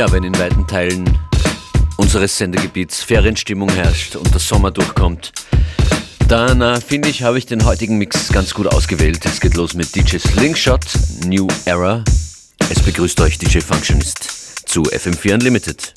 Ja, wenn in weiten Teilen unseres Sendegebiets Ferienstimmung herrscht und der Sommer durchkommt, dann äh, finde ich, habe ich den heutigen Mix ganz gut ausgewählt. Es geht los mit DJ Slingshot, New Era. Es begrüßt euch DJ Functionist zu FM4 Unlimited.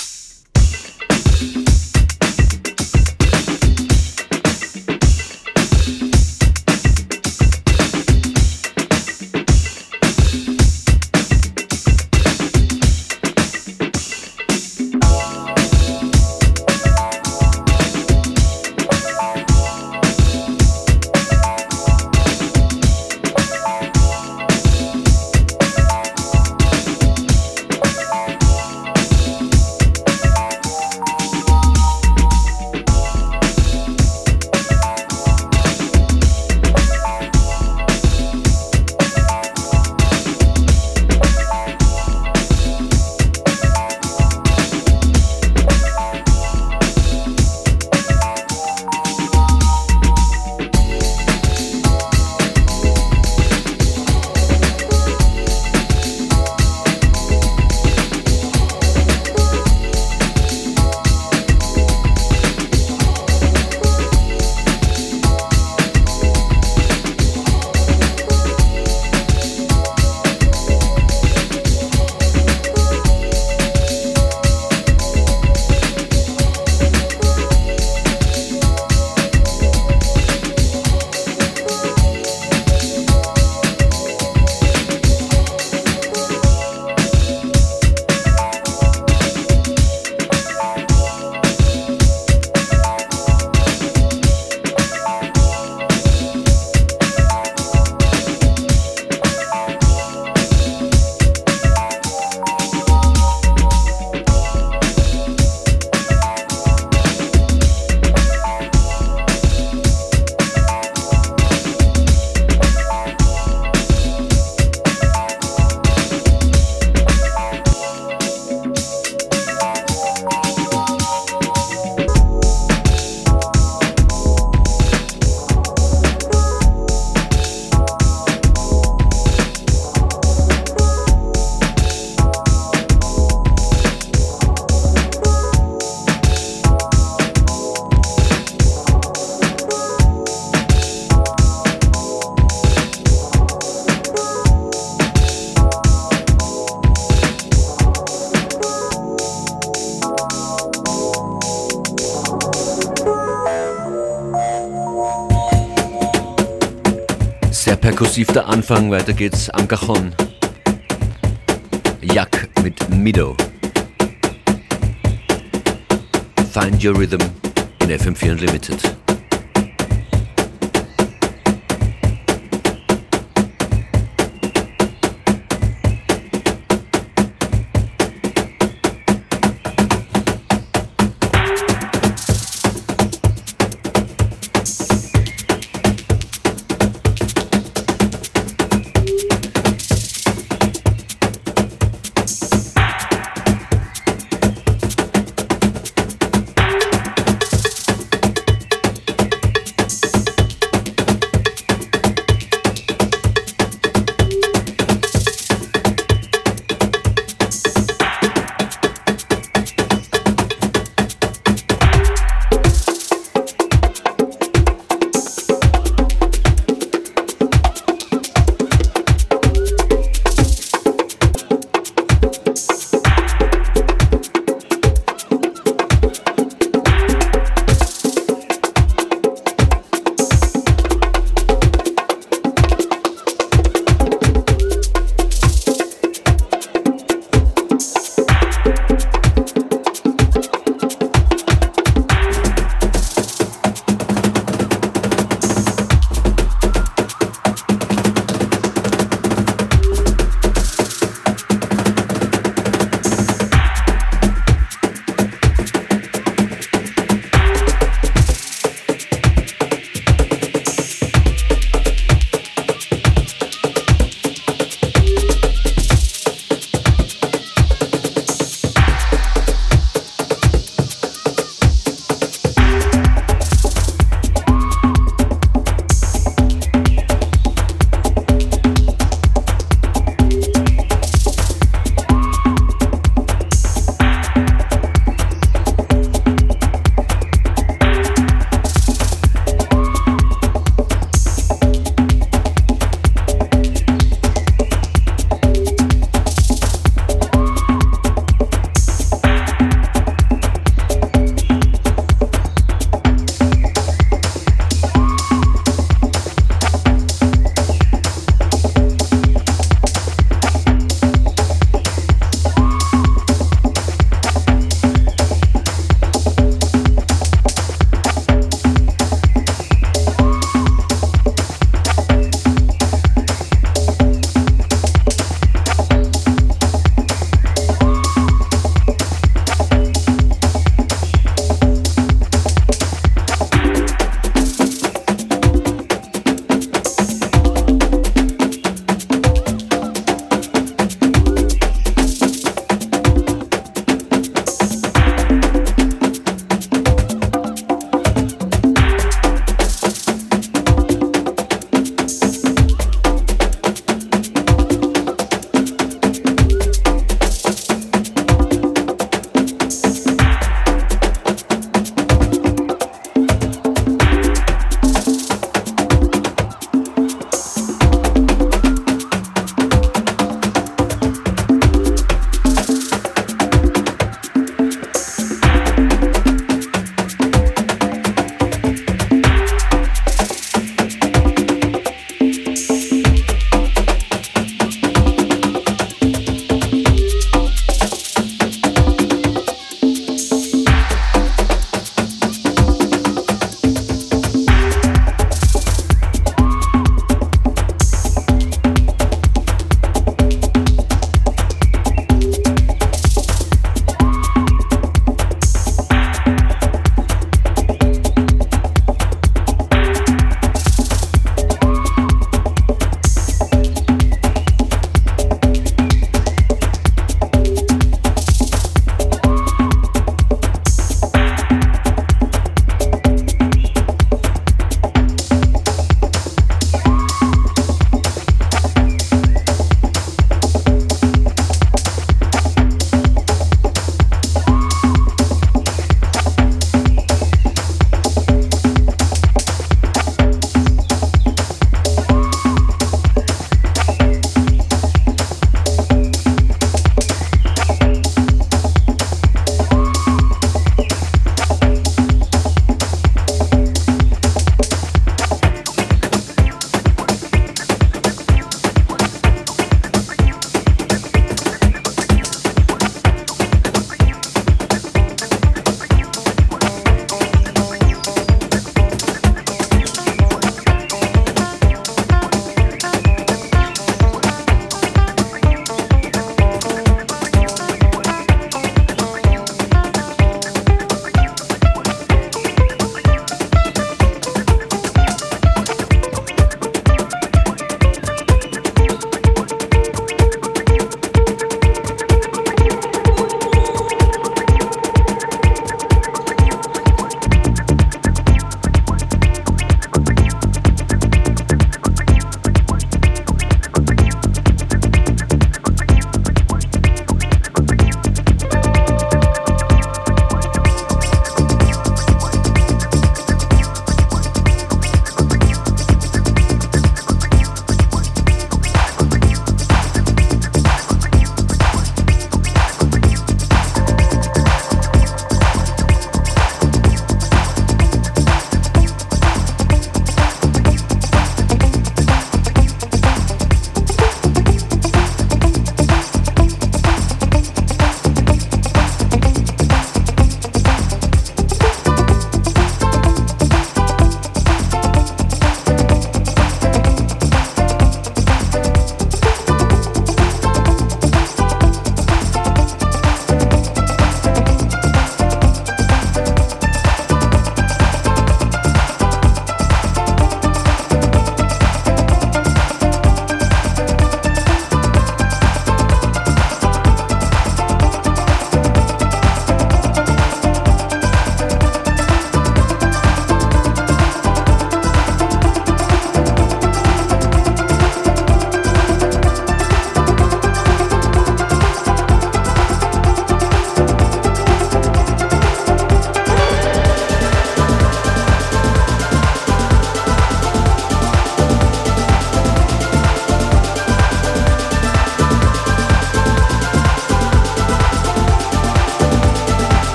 Perkussiv der Anfang, weiter geht's am Cajon. Jack mit Mido. Find Your Rhythm in FM4 Unlimited.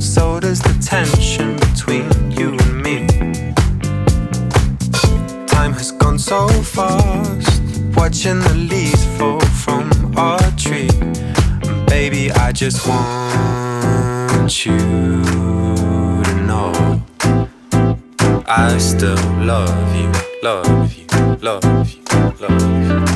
so does the tension between you and me. Time has gone so fast, watching the leaves fall from our tree. And baby, I just want you to know I still love you, love you, love you, love you.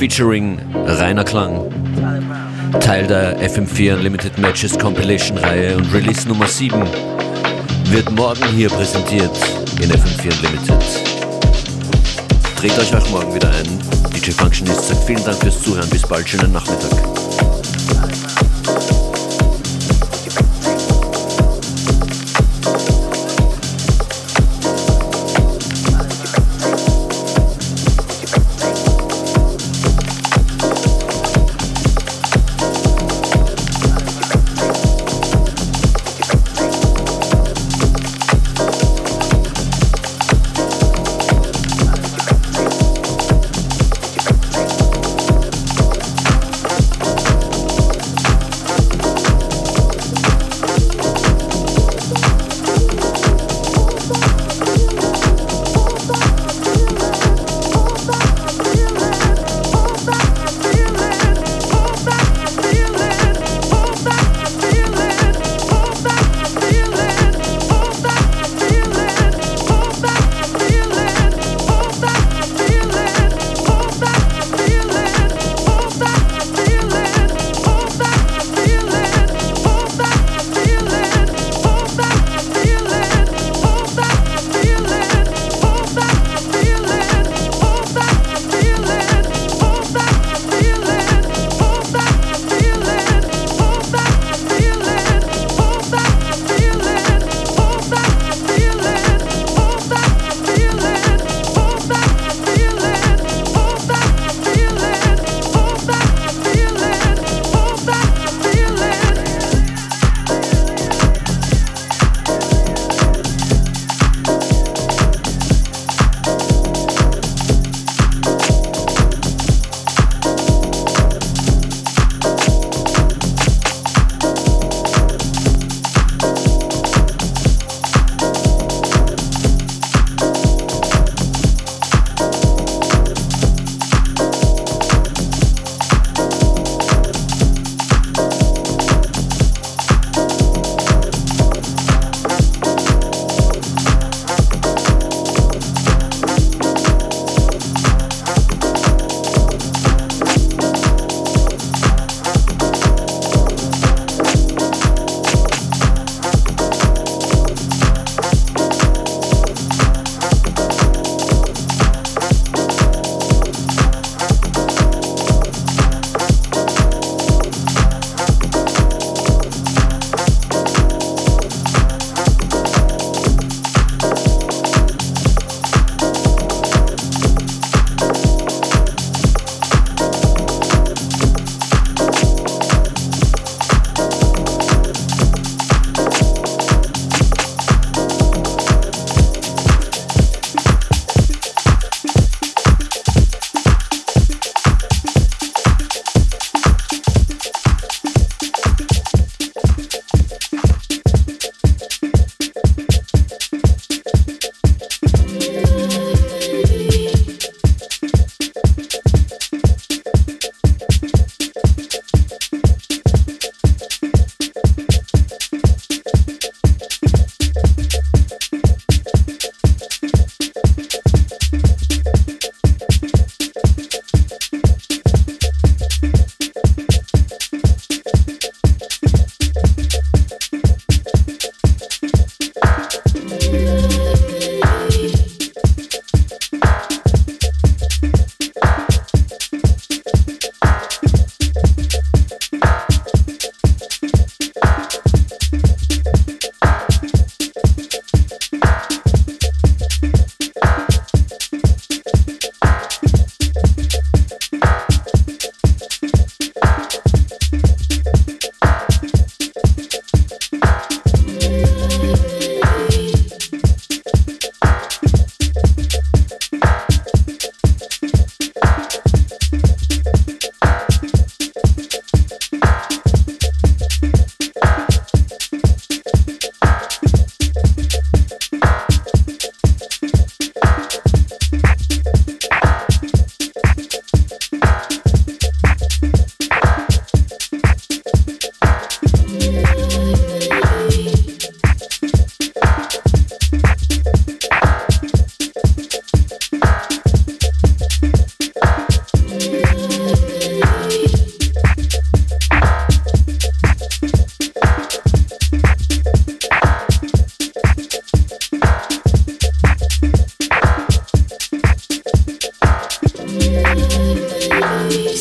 Featuring Rainer Klang. Teil der FM4 Unlimited Matches Compilation Reihe und Release Nummer 7 wird morgen hier präsentiert in FM4 Unlimited. Dreht euch auch morgen wieder ein. DJ Functionist sagt vielen Dank fürs Zuhören. Bis bald, schönen Nachmittag.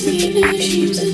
illusions